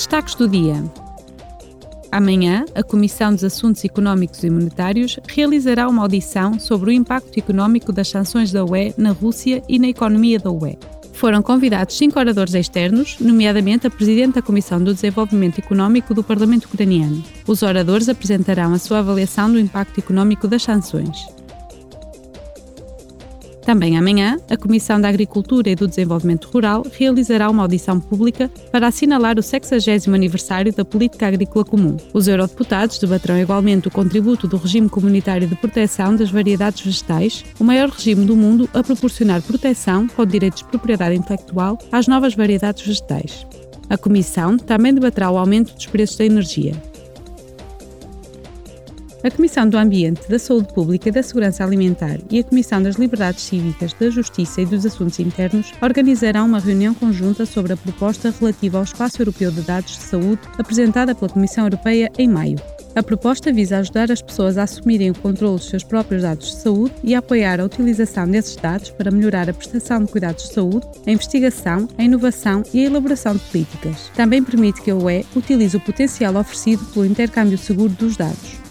Destaques do dia. Amanhã, a Comissão dos Assuntos Económicos e Monetários realizará uma audição sobre o impacto económico das sanções da UE na Rússia e na economia da UE. Foram convidados cinco oradores externos, nomeadamente a Presidente da Comissão do Desenvolvimento Económico do Parlamento Ucraniano. Os oradores apresentarão a sua avaliação do impacto económico das sanções. Também amanhã, a Comissão da Agricultura e do Desenvolvimento Rural realizará uma audição pública para assinalar o 60 aniversário da Política Agrícola Comum. Os eurodeputados debaterão igualmente o contributo do regime comunitário de proteção das variedades vegetais, o maior regime do mundo a proporcionar proteção com direitos de propriedade intelectual às novas variedades vegetais. A Comissão também debaterá o aumento dos preços da energia. A Comissão do Ambiente, da Saúde Pública da Segurança Alimentar e a Comissão das Liberdades Cívicas, da Justiça e dos Assuntos Internos organizarão uma reunião conjunta sobre a proposta relativa ao Espaço Europeu de Dados de Saúde apresentada pela Comissão Europeia em maio. A proposta visa ajudar as pessoas a assumirem o controle dos seus próprios dados de saúde e a apoiar a utilização desses dados para melhorar a prestação de cuidados de saúde, a investigação, a inovação e a elaboração de políticas. Também permite que a UE utilize o potencial oferecido pelo intercâmbio seguro dos dados.